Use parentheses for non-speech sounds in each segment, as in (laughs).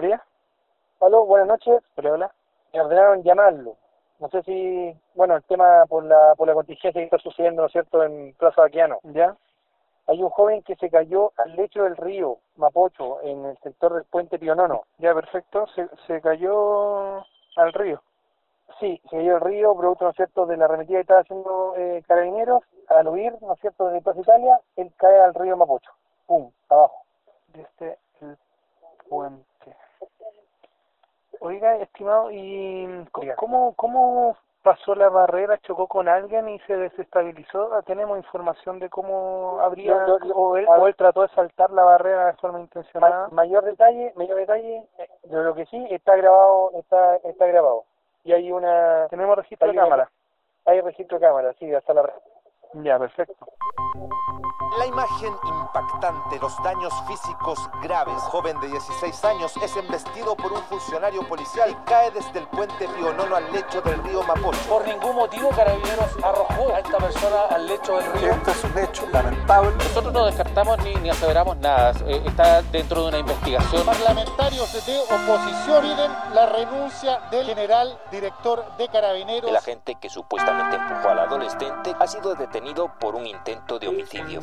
fiscalía? Aló, buenas noches. Hola, hola. Me ordenaron llamarlo. No sé si, bueno, el tema por la, por la contingencia que está sucediendo, ¿no es cierto?, en Plaza Baquiano. ¿Ya? Hay un joven que se cayó al lecho del río Mapocho, en el sector del puente Pionono. Ya, perfecto. Se, se cayó al río. Sí, se cayó al río, producto, ¿no es cierto?, de la arremetida que estaba haciendo eh, Carabineros. Al huir, ¿no es cierto?, de Plaza Italia, él cae al río Mapocho. Pum, abajo. Desde el puente. Oiga, estimado, ¿y cómo, cómo pasó la barrera? ¿Chocó con alguien y se desestabilizó? ¿Tenemos información de cómo habría, Yo- yo- o, él, o trató de saltar la barrera de forma Ma- intencionada? mayor detalle, mayor detalle, eh, de lo que sí está grabado, está, está grabado. Y hay una, Tenemos registro de una- cámara. hay registro de cámara, sí, hasta la Ya, perfecto. La imagen impactante, los daños físicos graves. Joven de 16 años es embestido por un funcionario policial y cae desde el puente Pionono al lecho del río Mapocho. Por ningún motivo Carabineros arrojó a esta persona al lecho del río. Este es un hecho lamentable. Nosotros no descartamos ni, ni aseveramos nada, eh, está dentro de una investigación. Parlamentarios de oposición piden la renuncia del general director de Carabineros. El agente que supuestamente empujó al adolescente ha sido detenido por un intento de homicidio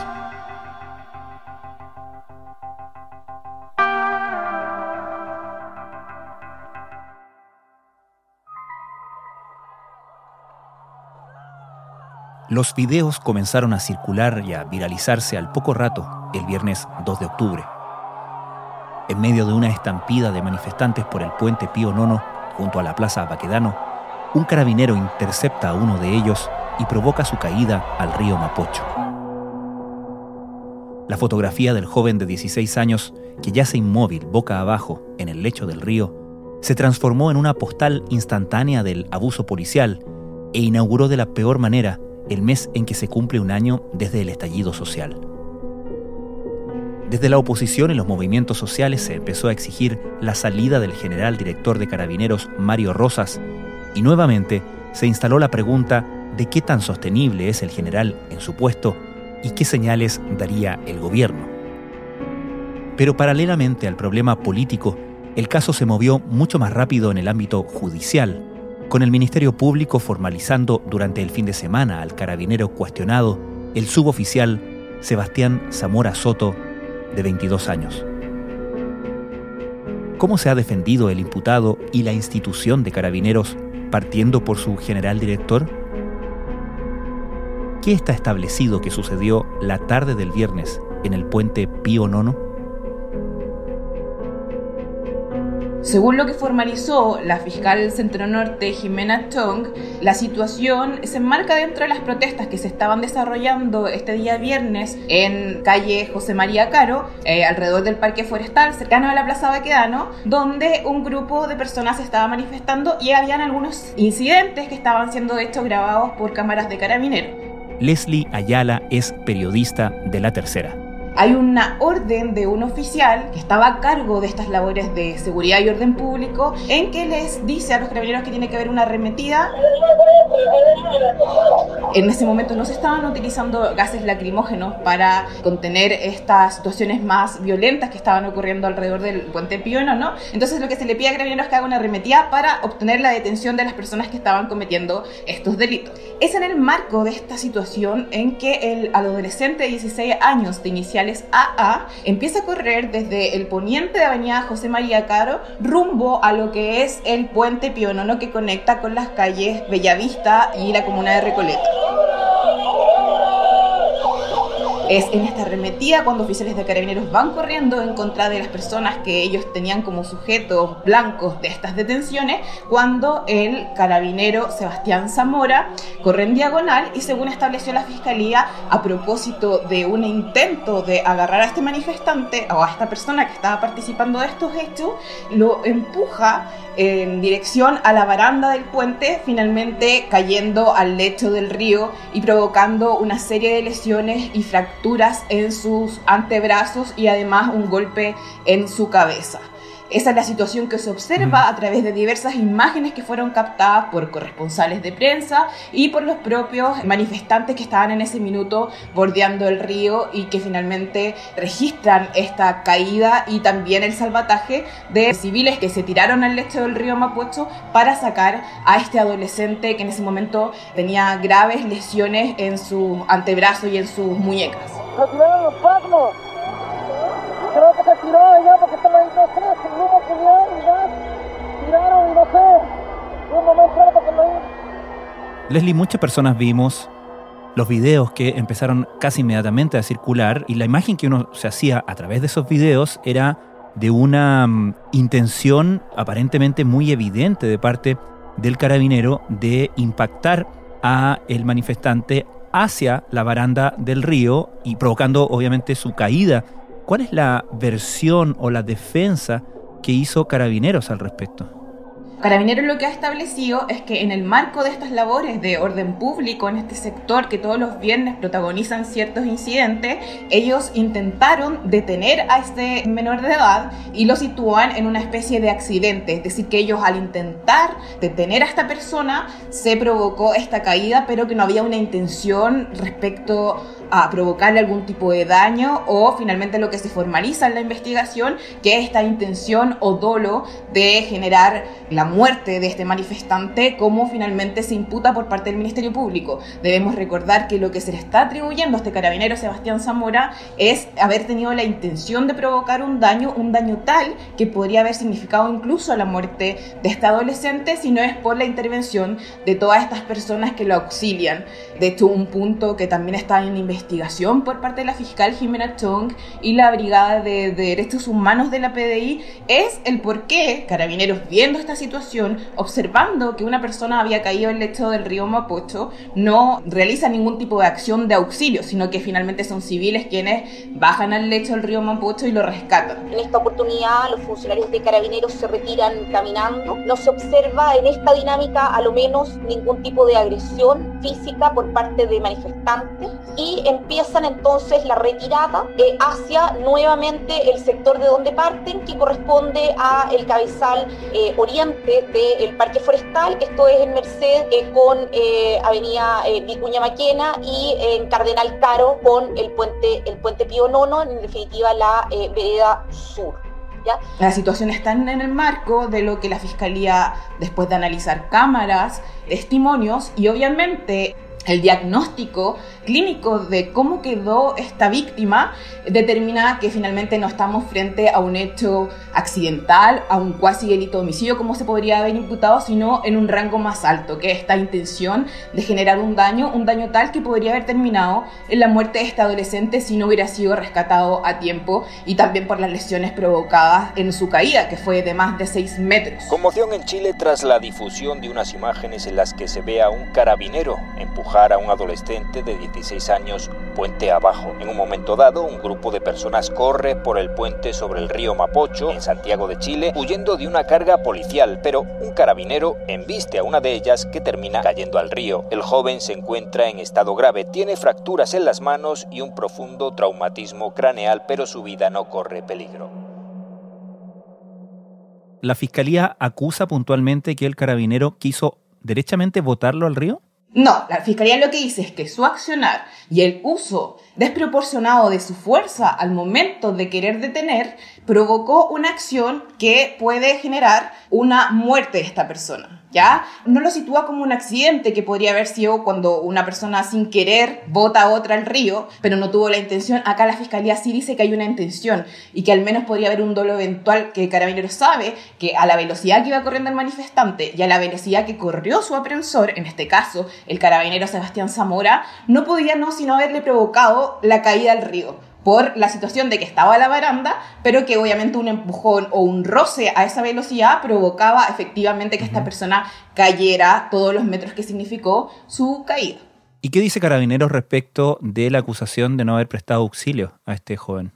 Los videos comenzaron a circular y a viralizarse al poco rato, el viernes 2 de octubre. En medio de una estampida de manifestantes por el puente Pío Nono, junto a la Plaza Baquedano, un carabinero intercepta a uno de ellos y provoca su caída al río Mapocho. La fotografía del joven de 16 años, que yace inmóvil boca abajo en el lecho del río, se transformó en una postal instantánea del abuso policial e inauguró de la peor manera el mes en que se cumple un año desde el estallido social. Desde la oposición y los movimientos sociales se empezó a exigir la salida del general director de carabineros Mario Rosas y nuevamente se instaló la pregunta de qué tan sostenible es el general en su puesto y qué señales daría el gobierno. Pero paralelamente al problema político, el caso se movió mucho más rápido en el ámbito judicial, con el Ministerio Público formalizando durante el fin de semana al carabinero cuestionado, el suboficial Sebastián Zamora Soto, de 22 años. ¿Cómo se ha defendido el imputado y la institución de carabineros partiendo por su general director? ¿Qué está establecido que sucedió la tarde del viernes en el puente Pío Nono? Según lo que formalizó la fiscal Centro Norte Jimena Tong, la situación se enmarca dentro de las protestas que se estaban desarrollando este día viernes en calle José María Caro, eh, alrededor del Parque Forestal, cercano a la Plaza Baquedano, donde un grupo de personas estaba manifestando y habían algunos incidentes que estaban siendo de hecho grabados por cámaras de carabineros. Leslie Ayala es periodista de La Tercera. Hay una orden de un oficial que estaba a cargo de estas labores de seguridad y orden público en que les dice a los carabineros que tiene que haber una arremetida. En ese momento no se estaban utilizando gases lacrimógenos para contener estas situaciones más violentas que estaban ocurriendo alrededor del puente Pío ¿no? Entonces lo que se le pide a carabineros es que haga una arremetida para obtener la detención de las personas que estaban cometiendo estos delitos. Es en el marco de esta situación en que el adolescente de 16 años de iniciales AA empieza a correr desde el poniente de Avenida José María Caro rumbo a lo que es el puente Pionono que conecta con las calles Bellavista y la comuna de Recoleta. Es en esta arremetida cuando oficiales de carabineros van corriendo en contra de las personas que ellos tenían como sujetos blancos de estas detenciones, cuando el carabinero Sebastián Zamora corre en diagonal y según estableció la fiscalía, a propósito de un intento de agarrar a este manifestante o a esta persona que estaba participando de estos hechos, lo empuja en dirección a la baranda del puente, finalmente cayendo al lecho del río y provocando una serie de lesiones y fracturas en sus antebrazos y además un golpe en su cabeza. Esa es la situación que se observa a través de diversas imágenes que fueron captadas por corresponsales de prensa y por los propios manifestantes que estaban en ese minuto bordeando el río y que finalmente registran esta caída y también el salvataje de civiles que se tiraron al lecho del río Mapocho para sacar a este adolescente que en ese momento tenía graves lesiones en su antebrazo y en sus muñecas. los Creo que se tiró allá porque estaba ahí, Leslie, muchas personas vimos los videos que empezaron casi inmediatamente a circular y la imagen que uno se hacía a través de esos videos era de una mm, intención aparentemente muy evidente de parte del carabinero de impactar a el manifestante hacia la baranda del río y provocando obviamente su caída ¿Cuál es la versión o la defensa que hizo Carabineros al respecto? Carabineros lo que ha establecido es que en el marco de estas labores de orden público en este sector que todos los viernes protagonizan ciertos incidentes, ellos intentaron detener a este menor de edad y lo sitúan en una especie de accidente, es decir, que ellos al intentar detener a esta persona se provocó esta caída, pero que no había una intención respecto a provocarle algún tipo de daño o finalmente lo que se formaliza en la investigación, que es esta intención o dolo de generar la muerte de este manifestante, como finalmente se imputa por parte del Ministerio Público. Debemos recordar que lo que se le está atribuyendo a este carabinero Sebastián Zamora es haber tenido la intención de provocar un daño, un daño tal que podría haber significado incluso la muerte de este adolescente si no es por la intervención de todas estas personas que lo auxilian. De hecho, un punto que también está en investigación por parte de la fiscal Jimena Chong y la Brigada de, de Derechos Humanos de la PDI es el por qué Carabineros viendo esta situación observando que una persona había caído en el lecho del río Mapocho, no realiza ningún tipo de acción de auxilio, sino que finalmente son civiles quienes bajan al lecho del río Mapocho y lo rescatan. En esta oportunidad los funcionarios de carabineros se retiran caminando. No se observa en esta dinámica a lo menos ningún tipo de agresión física por parte de manifestantes y empiezan entonces la retirada eh, hacia nuevamente el sector de donde parten que corresponde a el cabezal eh, oriente del Parque Forestal, esto es en Merced eh, con eh, Avenida eh, Vicuña Maquena y en Cardenal Caro con el puente, el puente Pío Nono, en definitiva la vereda sur. ¿Ya? La situación está en el marco de lo que la Fiscalía, después de analizar cámaras, testimonios y obviamente el diagnóstico clínico de cómo quedó esta víctima determina que finalmente no estamos frente a un hecho accidental, a un cuasi delito de homicidio como se podría haber imputado, sino en un rango más alto, que es esta intención de generar un daño, un daño tal que podría haber terminado en la muerte de este adolescente si no hubiera sido rescatado a tiempo y también por las lesiones provocadas en su caída, que fue de más de 6 metros. Conmoción en Chile tras la difusión de unas imágenes en las que se ve a un carabinero empujar a un adolescente de 16 años puente abajo. En un momento dado, un grupo de personas corre por el puente sobre el río Mapocho, en Santiago de Chile, huyendo de una carga policial, pero un carabinero embiste a una de ellas que termina cayendo al río. El joven se encuentra en estado grave, tiene fracturas en las manos y un profundo traumatismo craneal, pero su vida no corre peligro. ¿La fiscalía acusa puntualmente que el carabinero quiso derechamente botarlo al río? No, la fiscalía lo que dice es que su accionar y el uso desproporcionado de su fuerza al momento de querer detener provocó una acción que puede generar una muerte de esta persona. ¿Ya? No lo sitúa como un accidente que podría haber sido cuando una persona sin querer bota a otra al río, pero no tuvo la intención. Acá la fiscalía sí dice que hay una intención y que al menos podría haber un dolo eventual que el carabinero sabe que a la velocidad que iba corriendo el manifestante y a la velocidad que corrió su aprensor, en este caso el carabinero Sebastián Zamora, no podía no sino haberle provocado la caída al río por la situación de que estaba a la baranda, pero que obviamente un empujón o un roce a esa velocidad provocaba efectivamente que esta persona cayera todos los metros que significó su caída. ¿Y qué dice Carabineros respecto de la acusación de no haber prestado auxilio a este joven?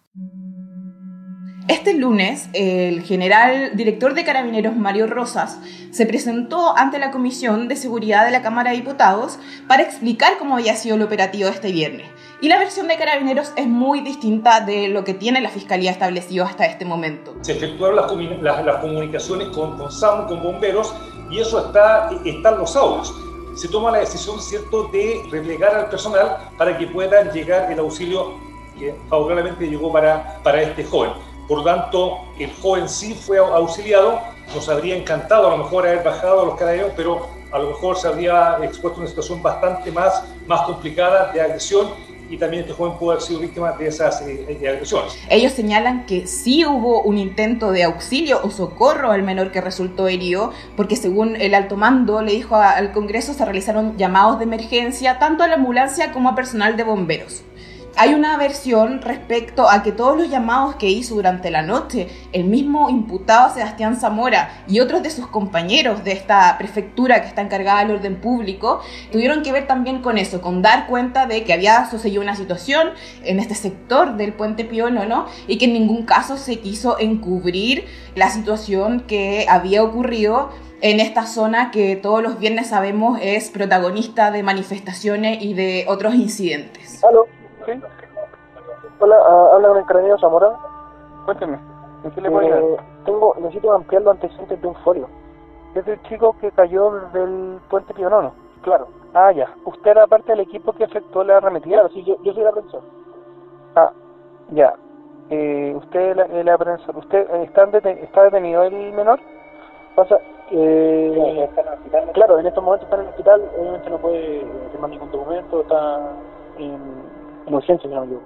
Este lunes, el general director de Carabineros Mario Rosas se presentó ante la Comisión de Seguridad de la Cámara de Diputados para explicar cómo había sido el operativo este viernes. Y la versión de Carabineros es muy distinta de lo que tiene la Fiscalía establecido hasta este momento. Se efectuaron las, las, comunicaciones con, con SAM, con bomberos, y eso está, está en los audios. Se toma la decisión, ¿cierto?, de replegar al personal para que puedan llegar el auxilio que favorablemente llegó para, para este joven. Por tanto, el joven sí fue auxiliado, nos habría encantado a lo mejor haber bajado los carabineros, pero a lo mejor se habría expuesto a una situación bastante más, más complicada de agresión y también este joven pudo haber sido víctima de esas eh, agresiones. Ellos señalan que sí hubo un intento de auxilio o socorro al menor que resultó herido, porque según el alto mando le dijo al Congreso se realizaron llamados de emergencia tanto a la ambulancia como a personal de bomberos. Hay una versión respecto a que todos los llamados que hizo durante la noche el mismo imputado Sebastián Zamora y otros de sus compañeros de esta prefectura que está encargada del orden público tuvieron que ver también con eso, con dar cuenta de que había sucedido una situación en este sector del puente Pío ¿no? y que en ningún caso se quiso encubrir la situación que había ocurrido en esta zona que todos los viernes sabemos es protagonista de manifestaciones y de otros incidentes. Hola, uh, habla con el carabinero Zamora. Cuénteme, ¿en qué le voy a eh, tengo, necesito ampliar los antecedentes de un folio. Es el chico que cayó del puente Pionono. Claro. Ah, ya. ¿Usted era parte del equipo que efectuó la arremetida? Claro, sí, yo, yo soy el aprensión. Ah, ya. Eh, ¿Usted es el aprensión? ¿Usted está, está detenido el menor? Pasa, eh, claro, en estos momentos está en el hospital, obviamente no puede firmar ningún documento, está en, yo.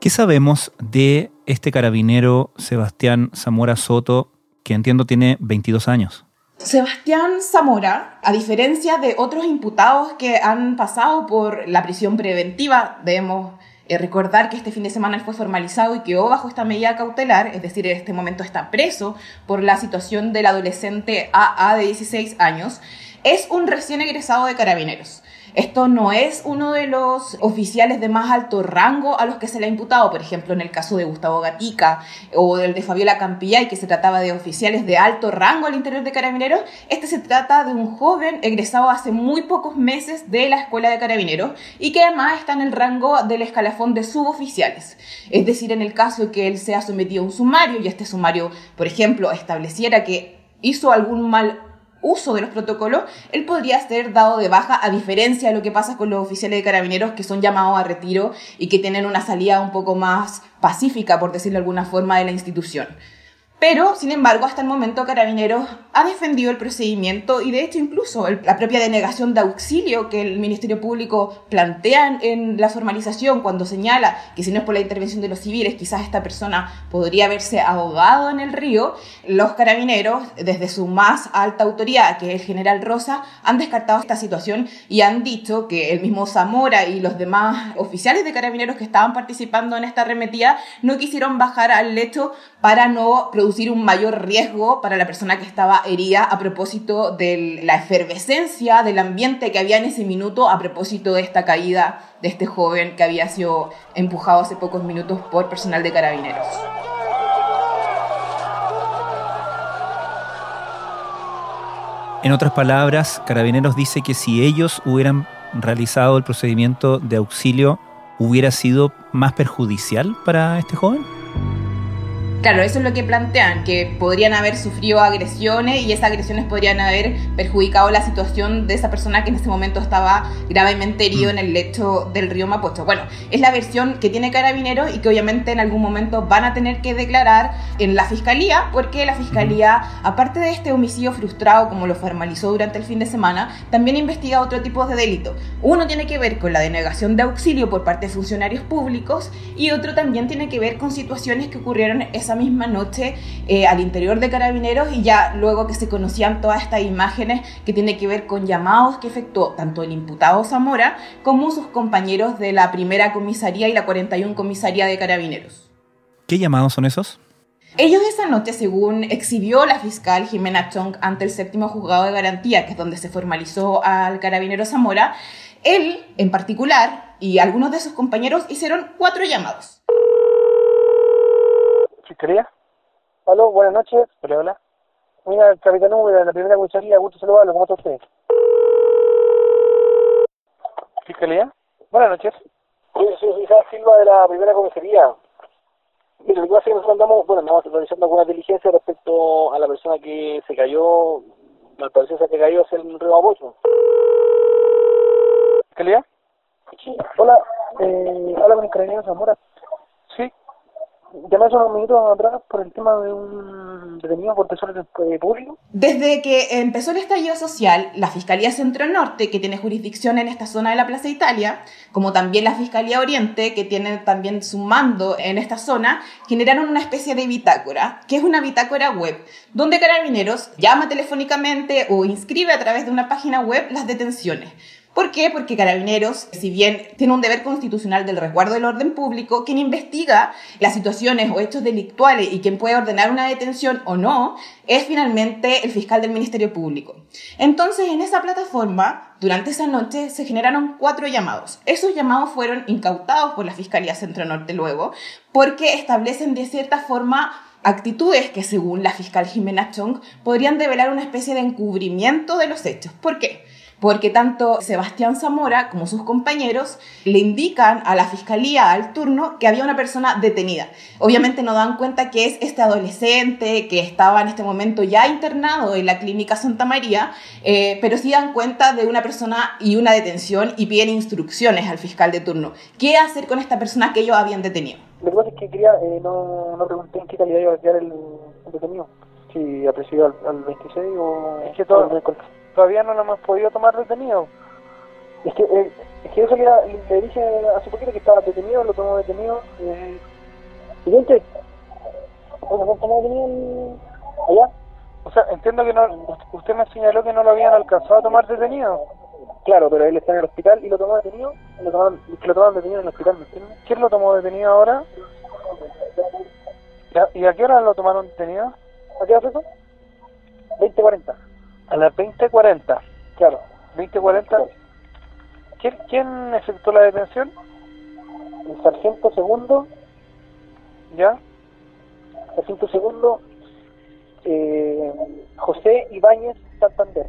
¿Qué sabemos de este carabinero Sebastián Zamora Soto, que entiendo tiene 22 años? Sebastián Zamora, a diferencia de otros imputados que han pasado por la prisión preventiva, debemos eh, recordar que este fin de semana él fue formalizado y quedó bajo esta medida cautelar, es decir, en este momento está preso por la situación del adolescente AA de 16 años, es un recién egresado de carabineros. Esto no es uno de los oficiales de más alto rango a los que se le ha imputado, por ejemplo, en el caso de Gustavo Gatica o del de Fabiola Campillay, que se trataba de oficiales de alto rango al interior de Carabineros. Este se trata de un joven egresado hace muy pocos meses de la Escuela de Carabineros y que además está en el rango del escalafón de suboficiales. Es decir, en el caso de que él sea sometido a un sumario y este sumario, por ejemplo, estableciera que hizo algún mal uso de los protocolos, él podría ser dado de baja, a diferencia de lo que pasa con los oficiales de carabineros que son llamados a retiro y que tienen una salida un poco más pacífica, por decirlo de alguna forma, de la institución. Pero, sin embargo, hasta el momento Carabineros ha defendido el procedimiento y de hecho incluso la propia denegación de auxilio que el Ministerio Público plantea en, la formalización cuando señala que si no es por la intervención de los civiles, quizás esta persona podría haberse ahogado en el río, los carabineros, desde su más alta autoridad, que es el general Rosa, han descartado esta situación y han dicho que el mismo Zamora y los demás oficiales de carabineros que estaban participando en esta arremetida no quisieron bajar al lecho para no producir un mayor riesgo para la persona que estaba herida a propósito de la efervescencia del ambiente que había en ese minuto a propósito de esta caída de este joven que había sido empujado hace pocos minutos por personal de carabineros. En otras palabras, Carabineros dice que si ellos hubieran realizado el procedimiento de auxilio, hubiera sido más perjudicial para este joven. Claro, eso es lo que plantean, que podrían haber sufrido agresiones y esas agresiones podrían haber perjudicado la situación de esa persona que en ese momento estaba gravemente herido en el lecho del río Mapocho. Bueno, es la versión que tiene Carabineros y que obviamente en algún momento van a tener que declarar en la fiscalía, porque la fiscalía, aparte de este homicidio frustrado como lo formalizó durante el fin de semana, también investiga otro tipo de delito. Uno tiene que ver con la denegación de auxilio por parte de funcionarios públicos y otro también tiene que ver con situaciones que ocurrieron esa misma noche eh, al interior de Carabineros y ya luego que se conocían todas estas imágenes que tiene que ver con llamados que efectuó tanto el imputado Zamora como sus compañeros de la primera comisaría y la 41 comisaría de Carabineros. ¿Qué llamados son esos? Ellos esa noche, según exhibió la fiscal Jimena Chong ante el séptimo juzgado de garantía, que es donde se formalizó al carabinero Zamora, él en particular y algunos de sus compañeros hicieron cuatro llamados. ¿Fiscalía? Aló, buenas noches. Hola, hola. Mira, capitán de la primera comisaría, gusto saludarlo, ¿cómo está usted? ¿Fiscalía? Buenas noches. Oye, soy Isaac Silva de la primera comisaría. Mira, lo que pasa es que nosotros andamos, bueno, andamos realizando alguna diligencia respecto a la persona que se cayó, al parecer se que cayó hacia el río Mapocho. ¿Fiscalía? Sí, hola, eh, habla con el carabinero Zamora. Llamé unos minutos atrás por el tema de un detenido por desorden público. Desde que empezó el estallido social, la Fiscalía Centro Norte, que tiene jurisdicción en esta zona de la Plaza Italia, como también la Fiscalía Oriente, que tiene también su mando en esta zona, generaron una especie de bitácora, que es una bitácora web, donde Carabineros llama telefónicamente o inscribe a través de una página web las detenciones. ¿Por qué? Porque Carabineros, si bien tiene un deber constitucional del resguardo del orden público, quien investiga las situaciones o hechos delictuales y quien puede ordenar una detención o no, es finalmente el fiscal del Ministerio Público. Entonces, en esa plataforma, durante esa noche, se generaron cuatro llamados. Esos llamados fueron incautados por la Fiscalía Centro Norte luego, porque establecen de cierta forma actitudes que según la fiscal Jimena Chong podrían develar una especie de encubrimiento de los hechos. ¿Por qué? Porque tanto Sebastián Zamora como sus compañeros le indican a la fiscalía al turno que había una persona detenida. Obviamente no dan cuenta que es este adolescente que estaba en este momento ya internado en la clínica Santa María, eh, pero sí dan cuenta de una persona y una detención y piden instrucciones al fiscal de turno. ¿Qué hacer con esta persona que ellos habían detenido? Lo que pasa es que quería, eh, no, no pregunté en qué calidad iba a quedar el, detenido. Si apreció al, al 26 o... Es que todo todavía no lo hemos podido tomar detenido. Es que, eh, es que eso que era, le dije hace poquito que estaba detenido, lo tomó detenido. Eh, siguiente. ¿Cómo tomó detenido allá? O sea, entiendo que no, usted me señaló que no lo habían alcanzado a tomar detenido. Claro, pero él está en el hospital y lo tomó detenido, lo tomaron, lo tomaron detenido en el hospital. ¿Quién lo tomó detenido ahora? ¿Y a qué hora lo tomaron detenido? ¿A qué hora fue eso? 2040. A las 20.40. Claro. 20.40. ¿Quién, ¿Quién efectuó la detención? El sargento segundo. ¿Ya? Sargento segundo. Eh, José Ibáñez Santander.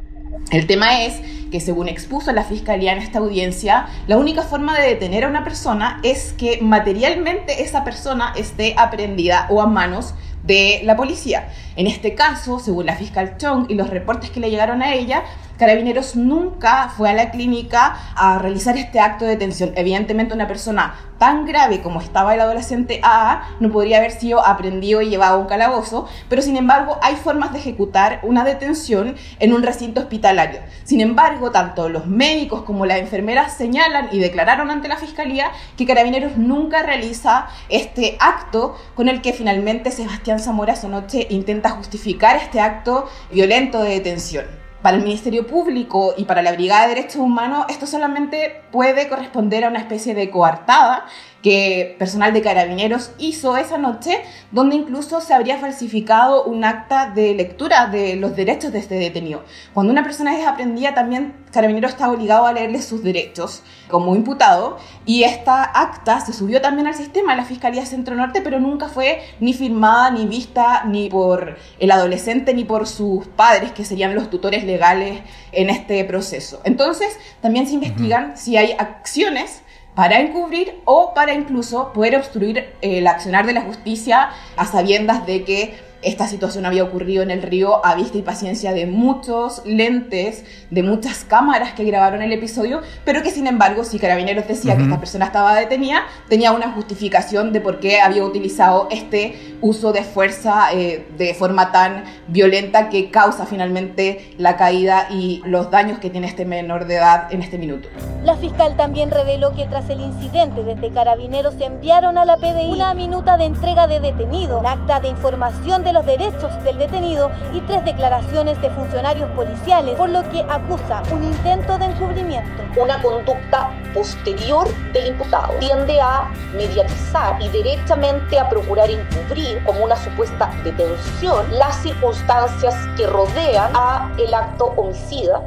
El tema es que según expuso la fiscalía en esta audiencia, la única forma de detener a una persona es que materialmente esa persona esté aprendida o a manos de la policía. En este caso, según la fiscal Chong y los reportes que le llegaron a ella, Carabineros nunca fue a la clínica a realizar este acto de detención. Evidentemente una persona tan grave como estaba el adolescente A no podría haber sido aprendido y llevado a un calabozo, pero sin embargo hay formas de ejecutar una detención en un recinto hospitalario. Sin embargo, tanto los médicos como las enfermeras señalan y declararon ante la Fiscalía que Carabineros nunca realiza este acto con el que finalmente Sebastián Zamora noche intenta justificar este acto violento de detención para el Ministerio Público y para la Brigada de Derechos Humanos, esto solamente puede corresponder a una especie de coartada que personal de carabineros hizo esa noche, donde incluso se habría falsificado un acta de lectura de los derechos de este detenido. Cuando una persona es aprendida, también carabinero está obligado a leerle sus derechos como imputado, y esta acta se subió también al sistema de la Fiscalía Centro Norte, pero nunca fue ni firmada, ni vista, ni por el adolescente, ni por sus padres, que serían los tutores legales en este proceso. Entonces, también se investigan si hay acciones para encubrir o para incluso poder obstruir el accionar de la justicia a sabiendas de que esta situación había ocurrido en el río a vista y paciencia de muchos lentes, de muchas cámaras que grabaron el episodio, pero que sin embargo, si Carabineros decía que esta persona estaba detenida, tenía una justificación de por qué había utilizado este uso de fuerza eh, de forma tan violenta que causa finalmente la caída y los daños que tiene este menor de edad en este minuto. La fiscal también reveló que tras el incidente desde Carabineros enviaron a la PDI una minuta de entrega de detenido, un acta de información de los derechos del detenido y tres declaraciones de funcionarios policiales, por lo que acusa un intento de encubrimiento. Una conducta posterior del imputado tiende a mediatizar y derechamente a procurar encubrir como una supuesta detención las circunstancias que rodean a el acto homicida.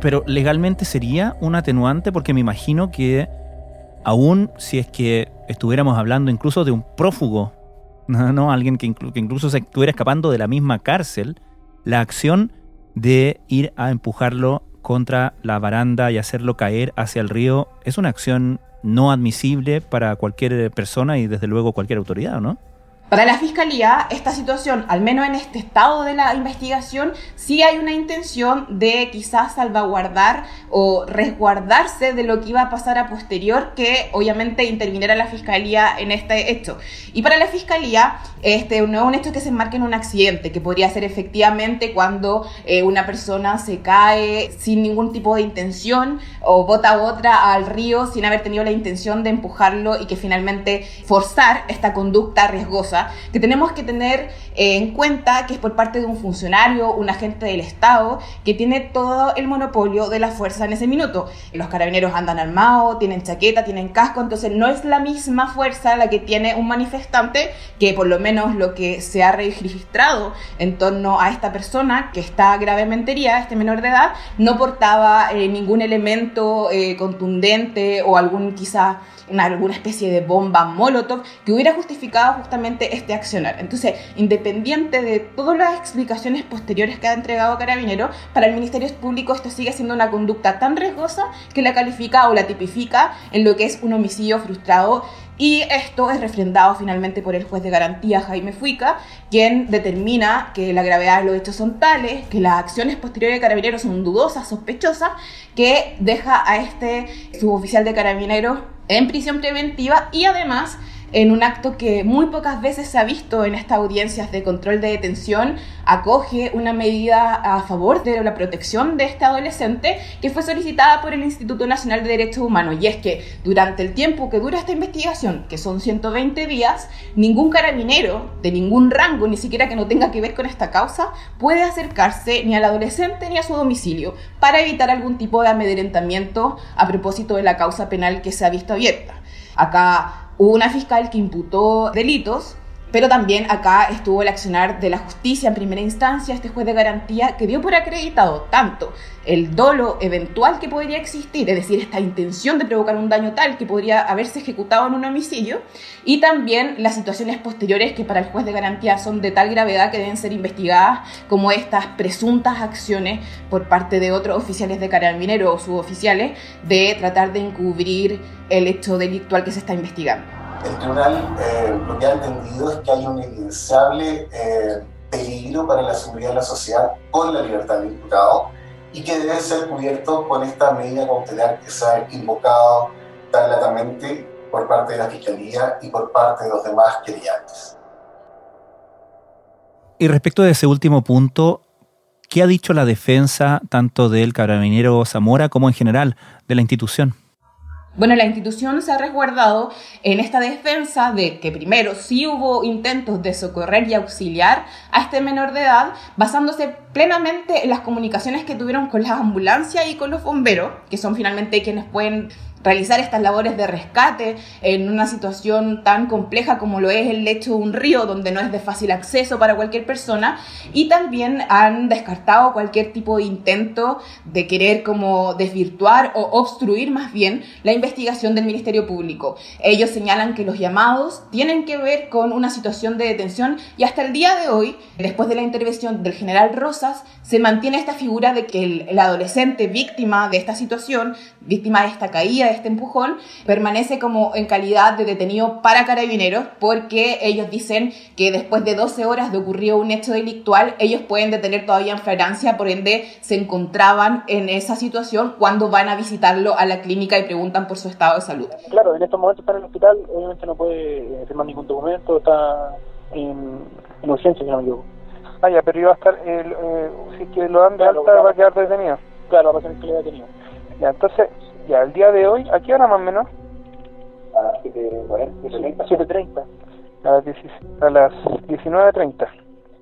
Pero legalmente sería un atenuante porque me imagino que aún si es que estuviéramos hablando incluso de un prófugo no, (laughs) no, alguien que, incluso se estuviera escapando de la misma cárcel, la acción de ir a empujarlo contra la baranda y hacerlo caer hacia el río es una acción no admisible para cualquier persona y desde luego cualquier autoridad, ¿no? Para la Fiscalía, esta situación, al menos en este estado de la investigación, sí hay una intención de quizás salvaguardar o resguardarse de lo que iba a pasar a posterior, que obviamente interviniera la Fiscalía en este hecho. Y para la Fiscalía, este no es un hecho que se enmarque en un accidente, que podría ser efectivamente cuando eh, una persona se cae sin ningún tipo de intención o bota otra al río sin haber tenido la intención de empujarlo y que finalmente forzar esta conducta riesgosa que tenemos que tener eh, en cuenta que es por parte de un funcionario, un agente del Estado, que tiene todo el monopolio de la fuerza en ese minuto. Los carabineros andan armados, tienen chaqueta, tienen casco, entonces no es la misma fuerza la que tiene un manifestante, que por lo menos lo que se ha registrado en torno a esta persona que está gravemente herida, este menor de edad, no portaba eh, ningún elemento eh, contundente o algún quizá una, alguna especie de bomba molotov que hubiera justificado justamente este accionar. Entonces, independiente de todas las explicaciones posteriores que ha entregado Carabinero, para el Ministerio Público esto sigue siendo una conducta tan riesgosa que la califica o la tipifica en lo que es un homicidio frustrado y esto es refrendado finalmente por el juez de garantía Jaime Fuica, quien determina que la gravedad de los hechos son tales, que las acciones posteriores de carabineros son dudosas, sospechosas, que deja a este suboficial de carabineros en prisión preventiva y además en un acto que muy pocas veces se ha visto en estas audiencias de control de detención, acoge una medida a favor de la protección de este adolescente que fue solicitada por el Instituto Nacional de Derechos Humanos. Y es que durante el tiempo que dura esta investigación, que son 120 días, ningún carabinero de ningún rango, ni siquiera que no tenga que ver con esta causa, puede acercarse ni al adolescente ni a su domicilio para evitar algún tipo de amedrentamiento a propósito de la causa penal que se ha visto abierta. Acá Hubo una fiscal que imputó delitos, pero también acá estuvo el accionar de la justicia en primera instancia, este juez de garantía que dio por acreditado tanto el dolo eventual que podría existir, es decir, esta intención de provocar un daño tal que podría haberse ejecutado en un homicidio, y también las situaciones posteriores que para el juez de garantía son de tal gravedad que deben ser investigadas, como estas presuntas acciones por parte de otros oficiales de carabineros o suboficiales de tratar de encubrir el hecho delictual que se está investigando. El tribunal eh, lo que ha entendido es que hay un evidenciable eh, peligro para la seguridad de la sociedad con la libertad del imputado y que debe ser cubierto con esta medida cautelar que se ha invocado tan latamente por parte de la Fiscalía y por parte de los demás querellantes. Y respecto de ese último punto, ¿qué ha dicho la defensa tanto del carabinero Zamora como en general de la institución? Bueno, la institución se ha resguardado en esta defensa de que primero sí hubo intentos de socorrer y auxiliar a este menor de edad, basándose plenamente en las comunicaciones que tuvieron con las ambulancias y con los bomberos, que son finalmente quienes pueden realizar estas labores de rescate en una situación tan compleja como lo es el lecho de un río donde no es de fácil acceso para cualquier persona y también han descartado cualquier tipo de intento de querer como desvirtuar o obstruir más bien la investigación del Ministerio Público. Ellos señalan que los llamados tienen que ver con una situación de detención y hasta el día de hoy, después de la intervención del general Se mantiene esta figura de que el, adolescente víctima de esta situación, víctima de esta caída, este empujón, permanece como en calidad de detenido para carabineros porque ellos dicen que después de 12 horas de ocurrido un hecho delictual, ellos pueden detener todavía en flagrancia, por ende se encontraban en esa situación cuando van a visitarlo a la clínica y preguntan por su estado de salud. Claro, en estos momentos está el hospital, obviamente no puede eh, firmar ningún documento, está en, en urgencia, me. Ah, ya, pero iba a estar, el, eh, si que lo dan de Claro, alta claro. va a quedar detenido. Claro, va a ser que le haya tenido. Ya, entonces, ya, el día de hoy, ¿a qué hora más o menos? A las 7.40, 7.30. A las, 16 a las 19.30.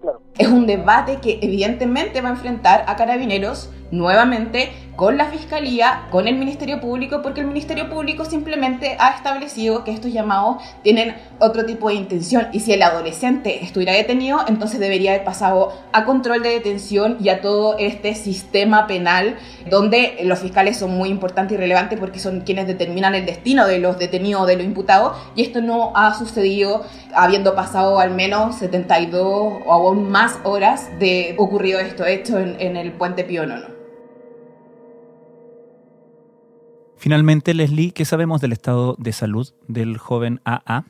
Claro. Es un debate que evidentemente va a enfrentar a carabineros nuevamente con la Fiscalía, con el Ministerio Público, porque el Ministerio Público simplemente ha establecido que estos llamados tienen otro tipo de intención y si el adolescente estuviera detenido, entonces debería haber pasado a control de detención y a todo este sistema penal donde los fiscales son muy importantes y relevantes porque son quienes determinan el destino de los detenidos o de los imputados y esto no ha sucedido habiendo pasado al menos 72 o aún más horas de ocurrido esto hecho en, el puente Pío Nono. Finalmente, Leslie, ¿qué sabemos del estado de salud del joven AA?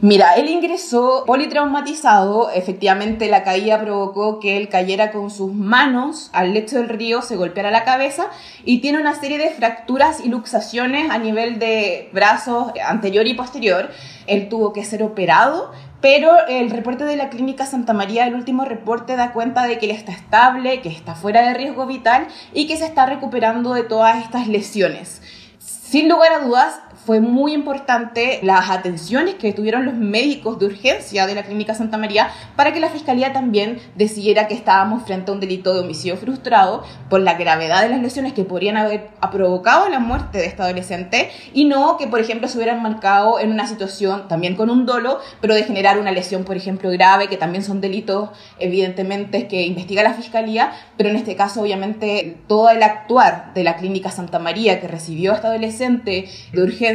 Mira, él ingresó politraumatizado, efectivamente la caída provocó que él cayera con sus manos al lecho del río, se golpeara la cabeza y tiene una serie de fracturas y luxaciones a nivel de brazos anterior y posterior. Él tuvo que ser operado, pero el reporte de la Clínica Santa María, el último reporte, da cuenta de que él está estable, que está fuera de riesgo vital y que se está recuperando de todas estas lesiones. Sin lugar a dudas, fue muy importante las atenciones que tuvieron los médicos de urgencia de la Clínica Santa María para que la Fiscalía también decidiera que estábamos frente a un delito de homicidio frustrado por la gravedad de las lesiones que podrían haber provocado la muerte de este adolescente y no que, por ejemplo, se hubieran marcado en una situación también con un dolo, pero de generar una lesión, por ejemplo, grave, que también son delitos, evidentemente, que investiga la Fiscalía, pero en este caso, obviamente, todo el actuar de la Clínica Santa María que recibió a este adolescente de urgencia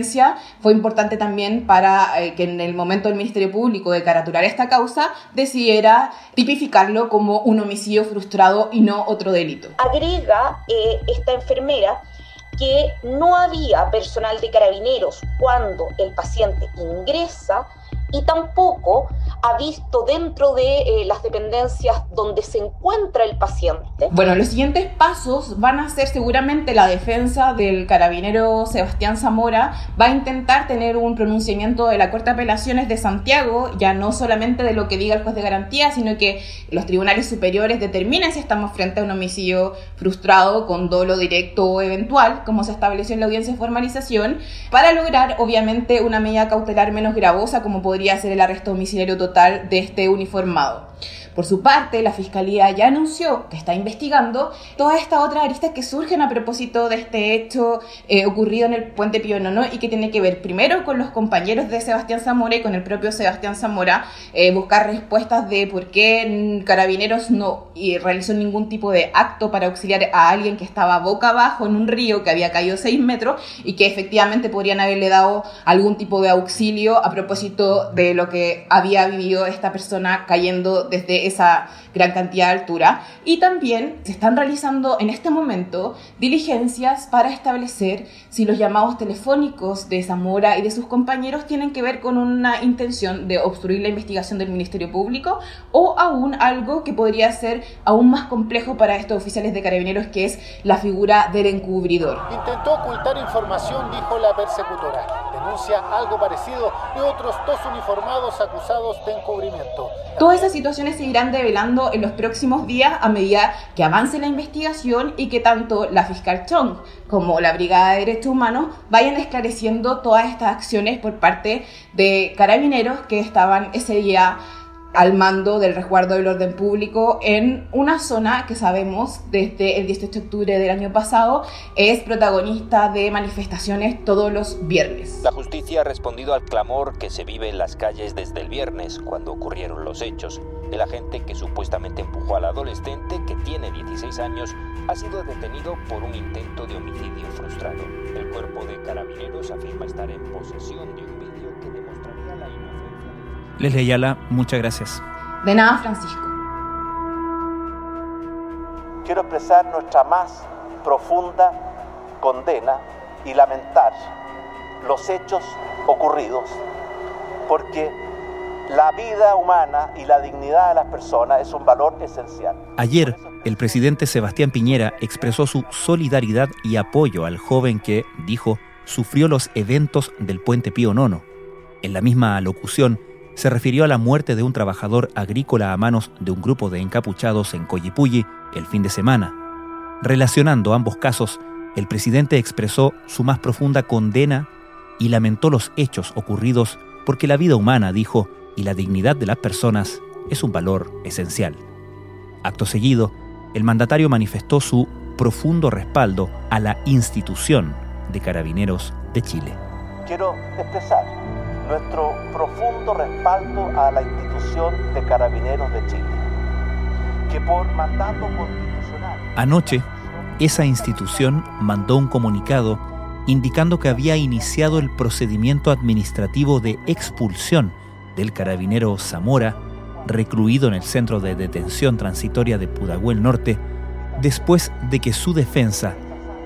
fue importante también para eh, que en el momento del Ministerio Público de caraturar esta causa decidiera tipificarlo como un homicidio frustrado y no otro delito. Agrega eh, esta enfermera que no había personal de carabineros cuando el paciente ingresa y tampoco ha visto dentro de eh, las dependencias donde se encuentra el paciente. Bueno, los siguientes pasos van a ser seguramente la defensa del carabinero Sebastián Zamora, va a intentar tener un pronunciamiento de la Corte de Apelaciones de Santiago, ya no solamente de lo que diga el juez de garantía, sino que los tribunales superiores determinen si estamos frente a un homicidio frustrado con dolo directo o eventual, como se estableció en la audiencia de formalización, para lograr obviamente una medida cautelar menos gravosa como podría ser el arresto domiciliario total de este uniformado. Por su parte, la Fiscalía ya anunció que está investigando todas estas otras aristas que surgen a propósito de este hecho eh, ocurrido en el puente Pío Nono y que tiene que ver primero con los compañeros de Sebastián Zamora y con el propio Sebastián Zamora, eh, buscar respuestas de por qué Carabineros no realizó ningún tipo de acto para auxiliar a alguien que estaba boca abajo en un río que había caído 6 metros y que efectivamente podrían haberle dado algún tipo de auxilio a propósito de lo que había vivido esta persona cayendo desde esa gran cantidad de altura. Y también se están realizando en este momento diligencias para establecer si los llamados telefónicos de Zamora y de sus compañeros tienen que ver con una intención de obstruir la investigación del Ministerio Público o aún algo que podría ser aún más complejo para estos oficiales de carabineros, que es la figura del encubridor. Intentó ocultar información, dijo la persecutora. Denuncia algo parecido de otros dos uniformados acusados de encubrimiento. Todas esas situaciones se irán develando en los próximos días a medida que avance la investigación y que tanto la fiscal Chong como la Brigada de Derechos Humanos vayan esclareciendo todas estas acciones por parte de carabineros que estaban ese día al mando del resguardo del orden público en una zona que sabemos desde el 18 de octubre del año pasado es protagonista de manifestaciones todos los viernes. La justicia ha respondido al clamor que se vive en las calles desde el viernes cuando ocurrieron los hechos. El agente que supuestamente empujó al adolescente, que tiene 16 años, ha sido detenido por un intento de homicidio frustrado. El cuerpo de carabineros afirma estar en posesión de un vídeo que demostraría la. Leslie Ayala, muchas gracias. De nada, Francisco. Quiero expresar nuestra más profunda condena y lamentar los hechos ocurridos, porque la vida humana y la dignidad de las personas es un valor esencial. Ayer, el presidente Sebastián Piñera expresó su solidaridad y apoyo al joven que, dijo, sufrió los eventos del puente Pío Nono. En la misma locución, se refirió a la muerte de un trabajador agrícola a manos de un grupo de encapuchados en Coyipulli el fin de semana. Relacionando ambos casos, el presidente expresó su más profunda condena y lamentó los hechos ocurridos porque la vida humana, dijo, y la dignidad de las personas es un valor esencial. Acto seguido, el mandatario manifestó su profundo respaldo a la institución de Carabineros de Chile. Quiero expresar nuestro profundo respaldo a la institución de Carabineros de Chile, que por mandato constitucional... Anoche, esa institución mandó un comunicado indicando que había iniciado el procedimiento administrativo de expulsión del carabinero Zamora, recluido en el centro de detención transitoria de Pudahuel Norte, después de que su defensa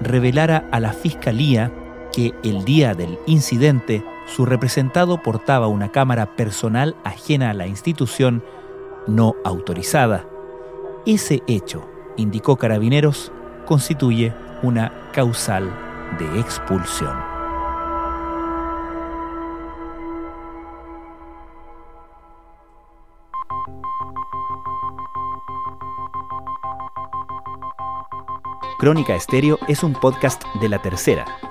revelara a la Fiscalía que el día del incidente su representado portaba una cámara personal ajena a la institución no autorizada. Ese hecho, indicó Carabineros, constituye una causal de expulsión. Crónica Estéreo es un podcast de La Tercera.